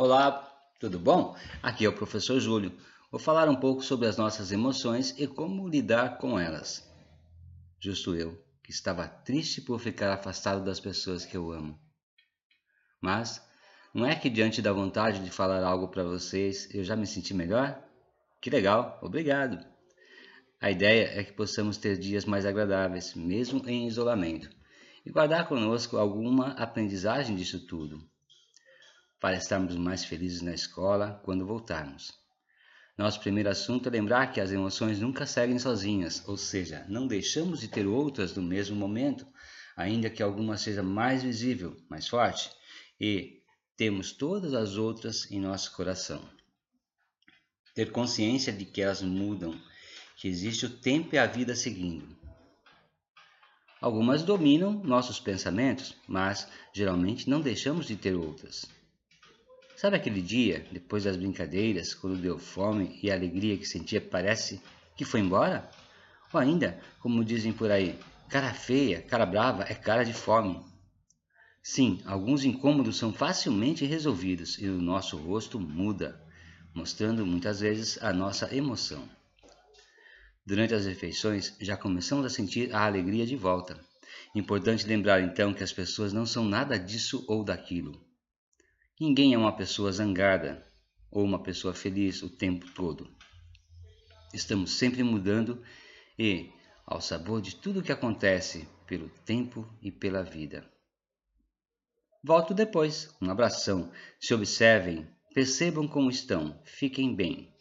Olá, tudo bom? Aqui é o professor Júlio. Vou falar um pouco sobre as nossas emoções e como lidar com elas. Justo eu, que estava triste por ficar afastado das pessoas que eu amo. Mas não é que diante da vontade de falar algo para vocês eu já me senti melhor? Que legal, obrigado. A ideia é que possamos ter dias mais agradáveis, mesmo em isolamento, e guardar conosco alguma aprendizagem disso tudo para estarmos mais felizes na escola quando voltarmos. Nosso primeiro assunto é lembrar que as emoções nunca seguem sozinhas, ou seja, não deixamos de ter outras no mesmo momento, ainda que alguma seja mais visível, mais forte, e temos todas as outras em nosso coração. Ter consciência de que elas mudam, que existe o tempo e a vida seguindo. Algumas dominam nossos pensamentos, mas geralmente não deixamos de ter outras. Sabe aquele dia, depois das brincadeiras, quando deu fome e a alegria que sentia parece que foi embora? Ou ainda, como dizem por aí, cara feia, cara brava é cara de fome. Sim, alguns incômodos são facilmente resolvidos e o nosso rosto muda, mostrando muitas vezes a nossa emoção. Durante as refeições, já começamos a sentir a alegria de volta. Importante lembrar então que as pessoas não são nada disso ou daquilo. Ninguém é uma pessoa zangada ou uma pessoa feliz o tempo todo. Estamos sempre mudando e ao sabor de tudo o que acontece pelo tempo e pela vida. Volto depois. Um abração. Se observem, percebam como estão. Fiquem bem.